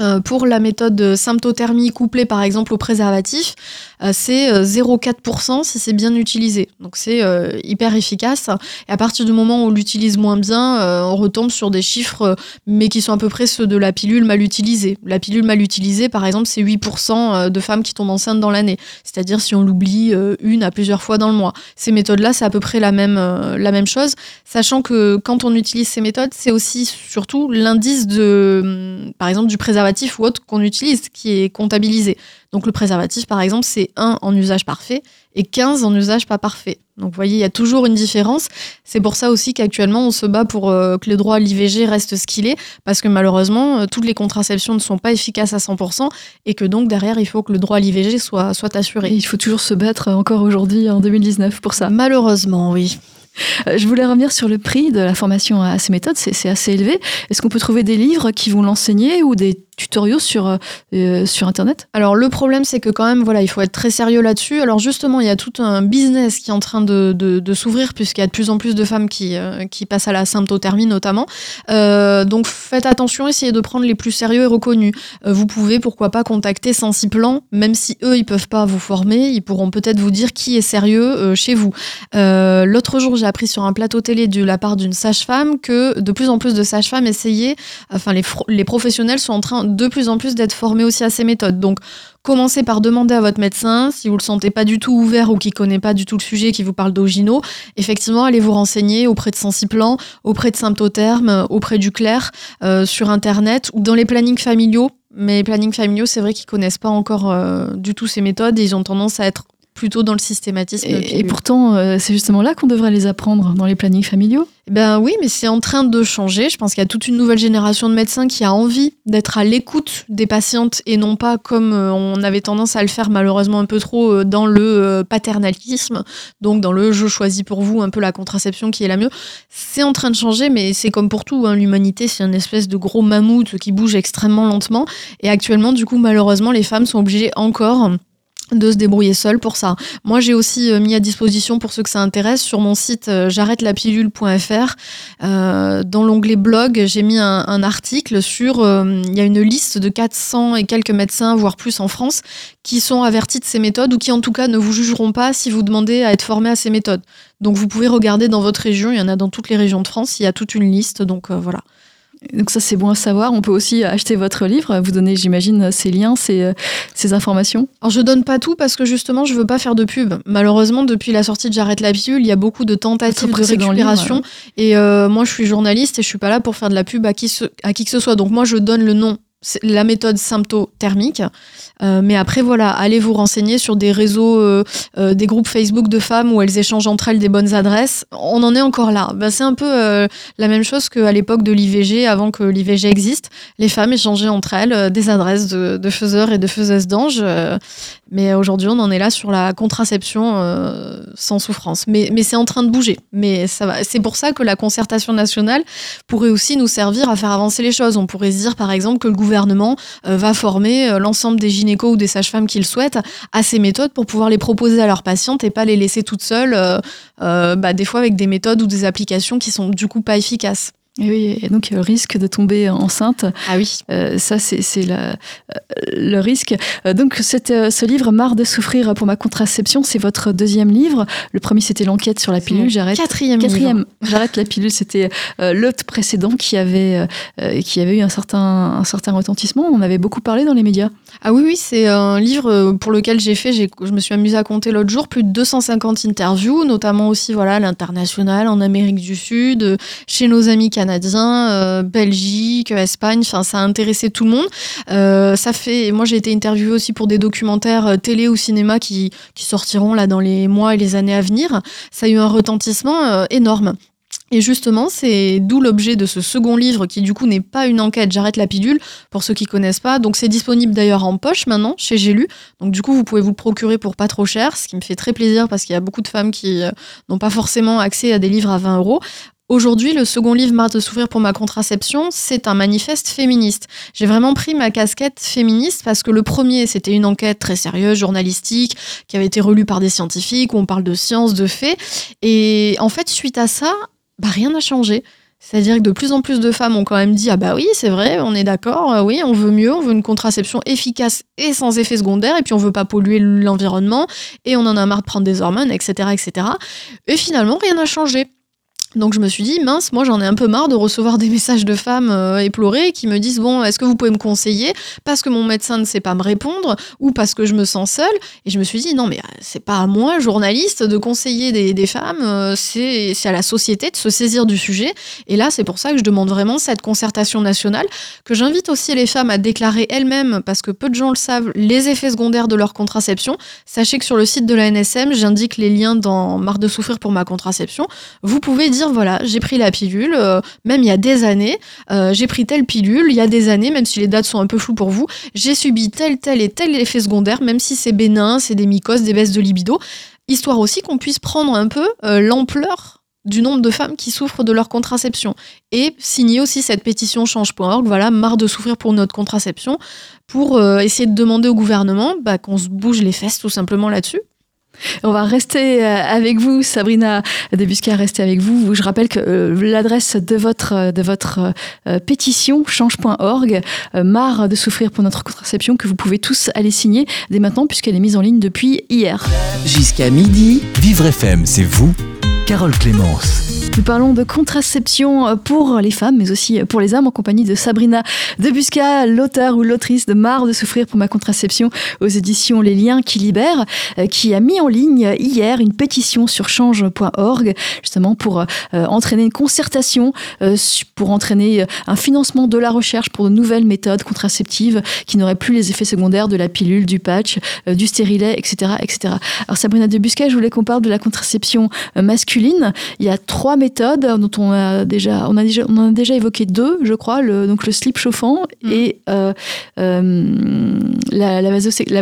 Speaker 3: Euh, pour la méthode symptothermie couplée par exemple au préservatif, euh, c'est 0,4% euh, si c'est bien utilisé. Donc c'est hyper efficace. Et à partir du moment où on l'utilise moins bien, on retombe sur des chiffres, mais qui sont à peu près ceux de la pilule mal utilisée. La pilule mal utilisée, par exemple, c'est 8% de femmes qui tombent enceintes dans l'année. C'est-à-dire si on l'oublie une à plusieurs fois dans le mois. Ces méthodes-là, c'est à peu près la même, la même chose, sachant que quand on utilise ces méthodes, c'est aussi surtout l'indice de, par exemple, du préservatif ou autre qu'on utilise qui est comptabilisé. Donc le préservatif, par exemple, c'est 1 en usage parfait et 15 en usage pas parfait. Donc vous voyez, il y a toujours une différence. C'est pour ça aussi qu'actuellement, on se bat pour euh, que le droit à l'IVG reste ce qu'il est, parce que malheureusement, euh, toutes les contraceptions ne sont pas efficaces à 100%, et que donc derrière, il faut que le droit à l'IVG soit, soit assuré.
Speaker 2: il faut toujours se battre encore aujourd'hui, en 2019, pour ça.
Speaker 3: Malheureusement, oui.
Speaker 2: Euh, je voulais revenir sur le prix de la formation à ces méthodes. C'est assez élevé. Est-ce qu'on peut trouver des livres qui vont l'enseigner ou des tutoriaux sur, euh, sur Internet?
Speaker 3: Alors le problème, c'est que quand même, voilà, il faut être très sérieux là-dessus. Alors justement, il y a tout un business qui est en train de, de, s'ouvrir puisqu'il y a de plus en plus de femmes qui, euh, qui passent à la symptothermie notamment. donc faites attention, essayez de prendre les plus sérieux et reconnus. vous pouvez, pourquoi pas, contacter Sensiplan, même si eux, ils peuvent pas vous former, ils pourront peut-être vous dire qui est sérieux chez vous. L'autre jour, j'ai appris sur un plateau télé de la part d'une sage-femme que de plus en plus de sages-femmes essayaient, enfin les, professionnels sont en train de plus en plus d'être formés aussi à ces méthodes. Donc, commencez par demander à votre médecin, si vous le sentez pas du tout ouvert ou qui connaît pas du tout le sujet, qui vous parle d'Ogino, effectivement, allez vous renseigner auprès de Sensiplan, auprès de Symptotherme, auprès du Clair, euh, sur Internet ou dans les plannings familiaux. Mais les plannings familiaux, c'est vrai qu'ils connaissent pas encore euh, du tout ces méthodes et ils ont tendance à être plutôt dans le systématisme.
Speaker 2: Et, pourtant, euh, c'est justement là qu'on devrait les apprendre, dans les plannings familiaux
Speaker 3: eh Ben oui, mais c'est en train de changer. Je pense qu'il y a toute une nouvelle génération de médecins qui a envie d'être à l'écoute des patientes et non pas comme euh, on avait tendance à le faire malheureusement un peu trop euh, dans le paternalisme, donc dans le je choisis pour vous un peu la contraception qui est la mieux. C'est en train de changer, mais c'est comme pour tout. Hein. L'humanité, c'est une espèce de gros mammouth qui bouge extrêmement lentement. Et actuellement, du coup, malheureusement, les femmes sont obligées encore de se débrouiller seul pour ça. Moi, j'ai aussi euh, mis à disposition pour ceux que ça intéresse sur mon site euh, j'arrête-la-pilule.fr. Euh, dans l'onglet blog, j'ai mis un, article sur. Il y a une liste de 400 et quelques médecins, voire plus en France, qui sont avertis de ces méthodes ou qui, en tout cas, ne vous jugeront pas si vous demandez à être formé à ces méthodes. Donc, vous pouvez regarder dans votre région. Il y en a dans toutes les régions de France. Il y a toute une liste. Donc, voilà.
Speaker 2: Donc ça c'est bon à savoir. On peut aussi acheter votre livre. Vous donnez, j'imagine, ces liens, ces, ces, informations.
Speaker 3: Alors je donne pas tout parce que justement je veux pas faire de pub. Malheureusement depuis la sortie de J'arrête la pilule, il y a beaucoup de tentatives de récupération. Et euh, moi je suis journaliste et je suis pas là pour faire de la pub à qui, à qui que ce soit. Donc moi je donne le nom la méthode symptothermique. Euh, mais après, voilà, allez vous renseigner sur des réseaux, euh, euh, des groupes Facebook de femmes où elles échangent entre elles des bonnes adresses. On en est encore là. Bah, c'est un peu la même chose qu'à l'époque de l'IVG, avant que l'IVG existe. Les femmes échangeaient entre elles des adresses de, de faiseurs et de faiseuses d'anges. mais aujourd'hui, on en est là sur la contraception sans souffrance. Mais, mais c'est en train de bouger. Mais ça va. C'est pour ça que la concertation nationale pourrait aussi nous servir à faire avancer les choses. On pourrait se dire, par exemple, que le gouvernement va former l'ensemble des gynécologues ou des sages-femmes qui le souhaitent à ces méthodes pour pouvoir les proposer à leurs patientes et pas les laisser toutes seules, euh, euh, bah, des fois avec des méthodes ou des applications qui sont du coup pas efficaces.
Speaker 2: Et oui, et donc le risque de tomber enceinte.
Speaker 3: Ah oui.
Speaker 2: Euh, ça, c'est le risque. donc, ce livre, Marre de souffrir pour ma contraception, c'est votre deuxième livre. Le premier, c'était l'enquête sur la pilule.
Speaker 3: J'arrête. Quatrième.
Speaker 2: Quatrième. J'arrête la pilule. C'était le précédent qui avait, qui avait eu un certain, un certain retentissement. On avait beaucoup parlé dans les médias.
Speaker 3: Ah oui, oui, c'est un livre pour lequel j'ai fait, je me suis amusée à compter l'autre jour, plus de 250 interviews, notamment aussi voilà, à l'international, en Amérique du Sud, chez nos amis canadiens, euh, Belgique, Espagne, enfin ça a intéressé tout le monde. Euh, ça fait, moi j'ai été interviewée aussi pour des documentaires euh, télé ou cinéma qui, qui sortiront là dans les mois et les années à venir. Ça a eu un retentissement énorme. Et justement, c'est d'où l'objet de ce second livre qui du coup n'est pas une enquête, j'arrête la pilule, pour ceux qui connaissent pas. Donc c'est disponible d'ailleurs en poche maintenant chez J'ai lu. Donc du coup, vous pouvez vous le procurer pour pas trop cher, ce qui me fait très plaisir parce qu'il y a beaucoup de femmes qui euh, n'ont pas forcément accès à des livres à 20 euros. Aujourd'hui, le second livre, Marre de souffrir pour ma contraception, c'est un manifeste féministe. J'ai vraiment pris ma casquette féministe parce que le premier, c'était une enquête très sérieuse, journalistique, qui avait été relue par des scientifiques, où on parle de science, de faits. Et en fait, suite à ça, bah, rien n'a changé. C'est-à-dire que de plus en plus de femmes ont quand même dit Ah bah oui, c'est vrai, on est d'accord, euh, oui, on veut mieux, on veut une contraception efficace et sans effet secondaire, et puis on veut pas polluer l'environnement, et on en a marre de prendre des hormones, etc. etc. Et finalement, rien n'a changé. Donc je me suis dit, mince, moi j'en ai un peu marre de recevoir des messages de femmes euh, éplorées qui me disent, bon, est-ce que vous pouvez me conseiller parce que mon médecin ne sait pas me répondre ou parce que je me sens seule? Et je me suis dit, non, mais euh, c'est pas à moi, journaliste, de conseiller des, femmes, euh, c'est à la société de se saisir du sujet. Et là, c'est pour ça que je demande vraiment cette concertation nationale, que j'invite aussi les femmes à déclarer elles-mêmes, parce que peu de gens le savent, les effets secondaires de leur contraception. Sachez que sur le site de la NSM, j'indique les liens dans Marre de souffrir pour ma contraception. Vous pouvez dire voilà, j'ai pris la pilule, euh, même il y a des années, euh, j'ai pris telle pilule, il y a des années, même si les dates sont un peu floues pour vous, j'ai subi tel, tel et tel effet secondaire, même si c'est bénin, c'est des mycoses, des baisses de libido, histoire aussi qu'on puisse prendre un peu euh, l'ampleur du nombre de femmes qui souffrent de leur contraception. Et signer aussi cette pétition change.org, voilà, marre de souffrir pour notre contraception, pour essayer de demander au gouvernement bah, qu'on se bouge les fesses tout simplement là-dessus.
Speaker 2: On va rester euh, avec vous, Sabrina Debusca, rester avec vous. Je rappelle que euh, l'adresse de votre, de votre pétition, change.org, marre de souffrir pour notre contraception, que vous pouvez tous aller signer dès maintenant, puisqu'elle est mise en ligne depuis hier.
Speaker 1: Jusqu'à midi, Vivre FM, c'est vous, Carole Clémence.
Speaker 2: Nous parlons de contraception pour les femmes, mais aussi pour les hommes, en compagnie de Sabrina Debusca, l'auteur ou l'autrice de Marre de souffrir pour ma contraception aux éditions Les Liens qui libèrent, euh, qui a mis en ligne hier une pétition sur change.org, justement pour euh, entraîner une concertation, euh, pour entraîner un financement de la recherche pour de nouvelles méthodes contraceptives qui n'auraient plus les effets secondaires de la pilule, du patch, du stérilet, etc., etc. Alors Sabrina Debusca, je voulais qu'on parle de la contraception masculine. Il y a trois méthodes dont on a déjà, on a déjà, on a déjà évoqué deux, je crois, le, donc le slip chauffant mm. et euh, euh, la, la, la,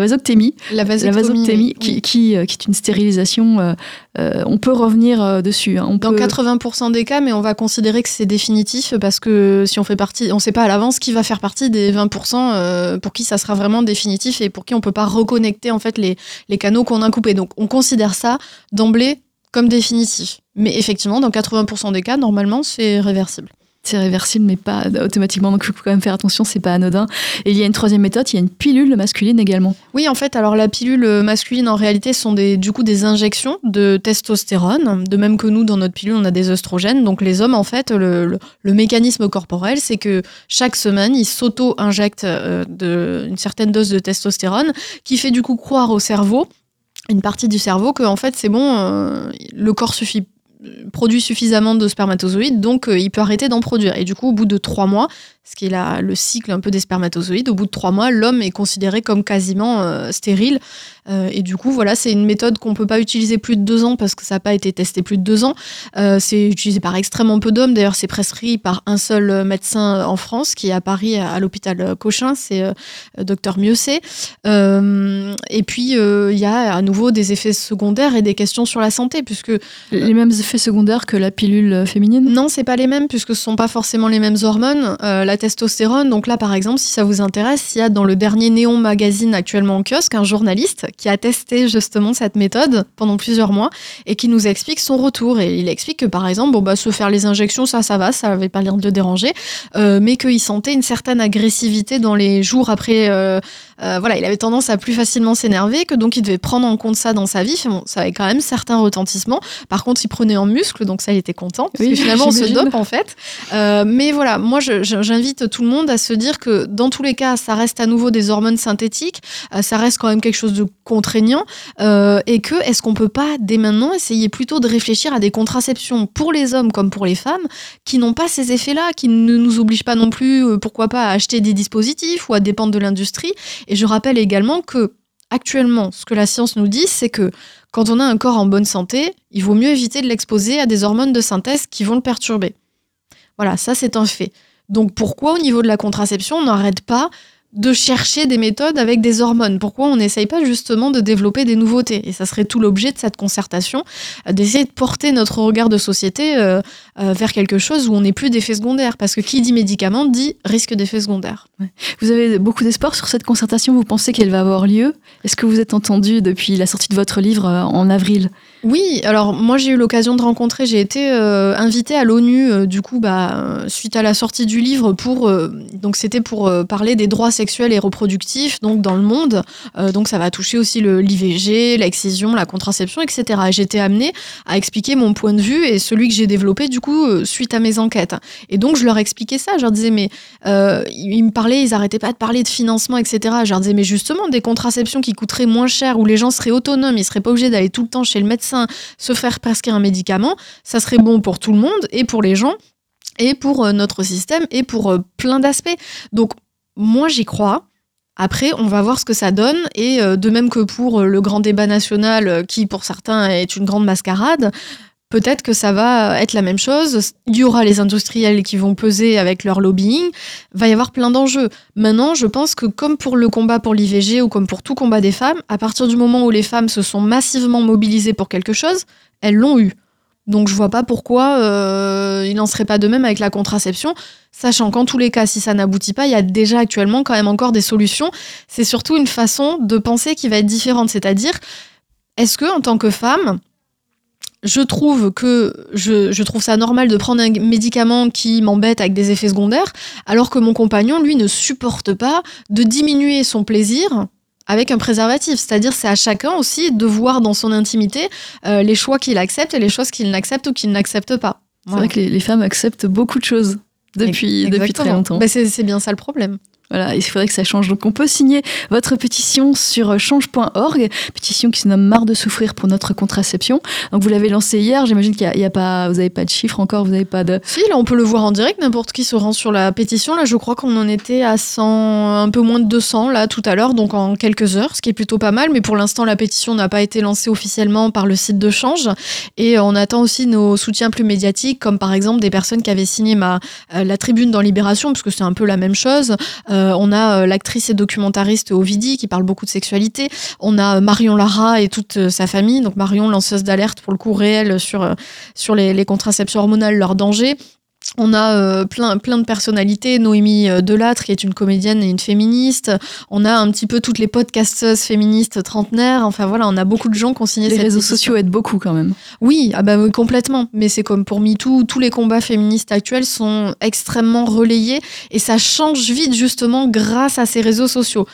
Speaker 2: vasoctémie.
Speaker 3: La vasoctémie,
Speaker 2: qui, qui, euh, qui, est une stérilisation. on peut revenir dessus. Hein.
Speaker 3: Dans 80% des cas, mais on va considérer que c'est définitif parce que si on fait partie, on ne sait pas à l'avance qui va faire partie des 20% pour qui ça sera vraiment définitif et pour qui on peut pas reconnecter en fait les, les canaux qu'on a coupés. Donc on considère ça d'emblée comme définitif. Mais effectivement, dans 80% des cas, normalement, c'est réversible.
Speaker 2: C'est réversible, mais pas automatiquement. Donc, il faut quand même faire attention, c'est pas anodin. Et il y a une troisième méthode, il y a une pilule masculine également.
Speaker 3: Oui, en fait, alors la pilule masculine, en réalité, sont des, du coup des injections de testostérone. De même que nous, dans notre pilule, on a des oestrogènes. Donc, les hommes, en fait, le, mécanisme corporel, c'est que chaque semaine, ils s'auto-injectent euh, une certaine dose de testostérone qui fait du coup croire au cerveau une partie du cerveau que en fait c'est bon, euh, le corps suffit produit suffisamment de spermatozoïdes, donc euh, il peut arrêter d'en produire. Et du coup, au bout de trois mois, ce qui est la, le cycle un peu des spermatozoïdes, au bout de trois mois, l'homme est considéré comme quasiment euh, stérile. Euh, et du coup, voilà, c'est une méthode qu'on peut pas utiliser plus de deux ans parce que ça n'a pas été testé plus de deux ans. c'est utilisé par extrêmement peu d'hommes. D'ailleurs, c'est prescrit par un seul médecin en France qui est à Paris à, l'hôpital Cochin, c'est docteur Mieuxet. et puis, il y a à nouveau des effets secondaires et des questions sur la santé, puisque...
Speaker 2: Les mêmes effets secondaires que la pilule féminine?
Speaker 3: Non, c'est pas les mêmes puisque ce sont pas forcément les mêmes hormones. Euh, la testostérone, donc là par exemple, si ça vous intéresse, il y a dans le dernier Néon Magazine actuellement en kiosque un journaliste qui a testé justement cette méthode pendant plusieurs mois et qui nous explique son retour. Et il explique que par exemple, bon bah se faire les injections, ça, ça va, ça avait pas l'air de déranger, euh, mais qu'il sentait une certaine agressivité dans les jours après. Euh, voilà, il avait tendance à plus facilement s'énerver, que donc il devait prendre en compte ça dans sa vie. Bon, ça avait quand même certains retentissements. Par contre, il prenait en muscle, donc ça, il était content. Parce que finalement, on se dope, en fait. Euh, mais voilà, moi, j'invite tout le monde à se dire que dans tous les cas, ça reste à nouveau des hormones synthétiques. Euh, ça reste quand même quelque chose de contraignant. Euh, et que, est-ce qu'on peut pas, dès maintenant, essayer plutôt de réfléchir à des contraceptions pour les hommes comme pour les femmes qui n'ont pas ces effets-là, qui ne nous obligent pas non plus, pourquoi pas, à acheter des dispositifs ou à dépendre de l'industrie? Et je rappelle également que actuellement, ce que la science nous dit, c'est que quand on a un corps en bonne santé, il vaut mieux éviter de l'exposer à des hormones de synthèse qui vont le perturber. Voilà, ça c'est un fait. Donc pourquoi au niveau de la contraception, on n'arrête pas de chercher des méthodes avec des hormones. Pourquoi on n'essaye pas justement de développer des nouveautés? Et ça serait tout l'objet de cette concertation, euh, d'essayer de porter notre regard de société euh, euh, vers quelque chose où on n'est plus d'effets secondaires. Parce que qui dit médicament dit risque d'effets secondaires.
Speaker 2: Vous avez beaucoup d'espoir sur cette concertation? Vous pensez qu'elle va avoir lieu? Est-ce que vous êtes entendu depuis la sortie de votre livre en avril?
Speaker 3: Oui, alors moi j'ai eu l'occasion de rencontrer, j'ai été euh, invitée à l'ONU euh, du coup bah, suite à la sortie du livre pour euh, donc c'était pour parler des droits sexuels et reproductifs donc dans le monde donc ça va toucher aussi le l'IVG, l'excision, la contraception etc. J'étais amenée à expliquer mon point de vue et celui que j'ai développé du coup suite à mes enquêtes et donc je leur expliquais ça, je leur disais mais ils me parlaient, ils arrêtaient pas de parler de financement etc. Je leur disais mais justement des contraceptions qui coûteraient moins cher où les gens seraient autonomes, ils seraient pas obligés d'aller tout le temps chez le médecin se faire prescrire un médicament, ça serait bon pour tout le monde et pour les gens et pour euh, notre système et pour euh, plein d'aspects. Donc moi j'y crois. Après, on va voir ce que ça donne. Et euh, de même que pour le grand débat national, qui pour certains est une grande mascarade, Peut-être que ça va être la même chose. Il y aura les industriels qui vont peser avec leur lobbying. Va y avoir plein d'enjeux. Maintenant, je pense que comme pour le combat pour l'IVG ou comme pour tout combat des femmes, à partir du moment où les femmes se sont massivement mobilisées pour quelque chose, elles l'ont eu. Donc je vois pas pourquoi euh, il n'en serait pas de même avec la contraception, sachant qu'en tous les cas, si ça n'aboutit pas, il y a déjà actuellement quand même encore des solutions. C'est surtout une façon de penser qui va être différente, c'est-à-dire est-ce que en tant que femme, je trouve que je, je, trouve ça normal de prendre un médicament qui m'embête avec des effets secondaires, alors que mon compagnon, lui, ne supporte pas de diminuer son plaisir avec un préservatif. C'est-à-dire, c'est à chacun aussi de voir dans son intimité euh, les choix qu'il accepte et les choses qu'il n'accepte ou qu'il n'accepte pas.
Speaker 2: C'est vrai que les, femmes acceptent beaucoup de choses depuis, depuis très longtemps.
Speaker 3: Bah, c'est bien ça le problème.
Speaker 2: Voilà, il faudrait que ça change. Donc on peut signer votre pétition sur change.org, pétition qui se nomme Marre de souffrir pour notre contraception. Donc vous l'avez lancée hier, j'imagine qu'il n'y a, pas, vous n'avez pas de chiffres encore, vous n'avez pas de...
Speaker 3: Si, là on peut le voir en direct, n'importe qui se rend sur la pétition. Là je crois qu'on en était à 100, un peu moins de 200 là tout à l'heure, donc en quelques heures, ce qui est plutôt pas mal. Mais pour l'instant la pétition n'a pas été lancée officiellement par le site de Change. Et on attend aussi nos soutiens plus médiatiques, comme par exemple des personnes qui avaient signé ma, euh, la tribune dans Libération, parce que c'est un peu la même chose. Euh, on a euh, l'actrice et documentariste Ovidie qui parle beaucoup de sexualité. On a euh, Marion Lara et toute sa famille. Donc Marion, lanceuse d'alerte pour le coup réel sur, sur les, les contraceptions hormonales, leur danger. On a euh, plein, plein de personnalités. Noémie euh, Delattre, qui est une comédienne et une féministe. On a un petit peu toutes les podcasteuses féministes trentenaires. Enfin voilà, on a beaucoup de gens qui ont signé
Speaker 2: les
Speaker 3: cette
Speaker 2: réseaux sociaux aident beaucoup quand même.
Speaker 3: Oui, ah bah, complètement. Mais c'est comme pour MeToo, tous les combats féministes actuels sont extrêmement relayés et ça change vite justement grâce à ces réseaux sociaux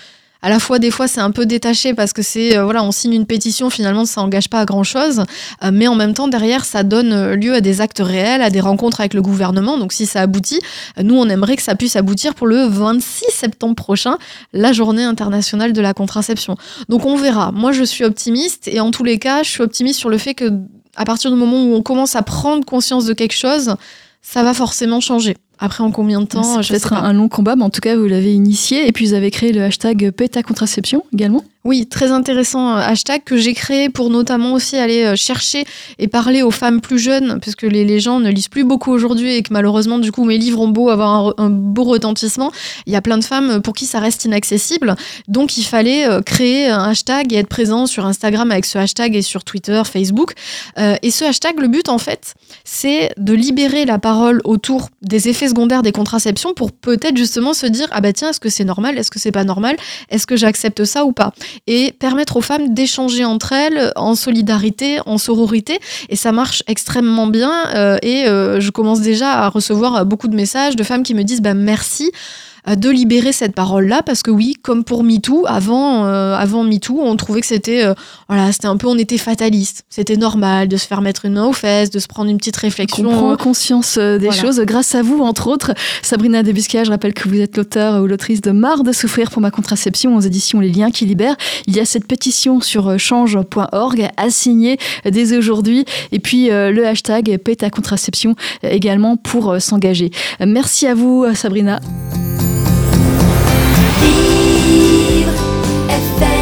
Speaker 3: à la fois des fois c'est un peu détaché parce que c'est euh, voilà on signe une pétition finalement ça engage pas à grand chose euh, mais en même temps derrière ça donne euh, lieu à des actes réels à des rencontres avec le gouvernement. Donc si ça aboutit nous on aimerait que ça puisse aboutir pour le 26 septembre prochain la journée internationale de la contraception. Donc on verra. Moi je suis optimiste et en tous les cas je suis optimiste sur le fait que à partir du moment où on commence à prendre conscience de quelque chose ça va forcément changer. Après, en combien de temps
Speaker 2: C'est peut-être un, long combat, mais en tout cas, vous l'avez initié. Et puis, vous avez créé le hashtag PETA Contraception également.
Speaker 3: Oui, très intéressant euh, hashtag que j'ai créé pour notamment aussi aller euh, chercher et parler aux femmes plus jeunes, puisque les, les gens ne lisent plus beaucoup aujourd'hui et que malheureusement, du coup, mes livres ont beau avoir un, beau retentissement. Il y a plein de femmes pour qui ça reste inaccessible. Donc, il fallait euh, créer un hashtag et être présent sur Instagram avec ce hashtag et sur Twitter, Facebook. et ce hashtag, le but, en fait, c'est de libérer la parole autour des effets secondaires des contraceptions pour peut-être justement se dire, ah bah tiens, est-ce que c'est normal? Est-ce que c'est pas normal? Est-ce que j'accepte ça ou pas? Et permettre aux femmes d'échanger entre elles en solidarité, en sororité. Et ça marche extrêmement bien. Euh, et euh, je commence déjà à recevoir beaucoup de messages de femmes qui me disent bah, merci de libérer cette parole-là, parce que oui, comme pour MeToo, avant, euh, avant MeToo, on trouvait que c'était, euh, voilà, c'était un peu, on était fataliste. C'était normal de se faire mettre une main aux fesses, de se prendre une petite réflexion.
Speaker 2: On prend conscience euh, des choses grâce à vous, entre autres. Sabrina Debusca, je rappelle que vous êtes l'auteur ou l'autrice de Marre de souffrir pour ma contraception aux éditions Les Liens qui libèrent. Il y a cette pétition sur change.org à signer dès aujourd'hui. Et puis le hashtag Paie ta contraception également pour s'engager. Merci à vous, Sabrina. FM.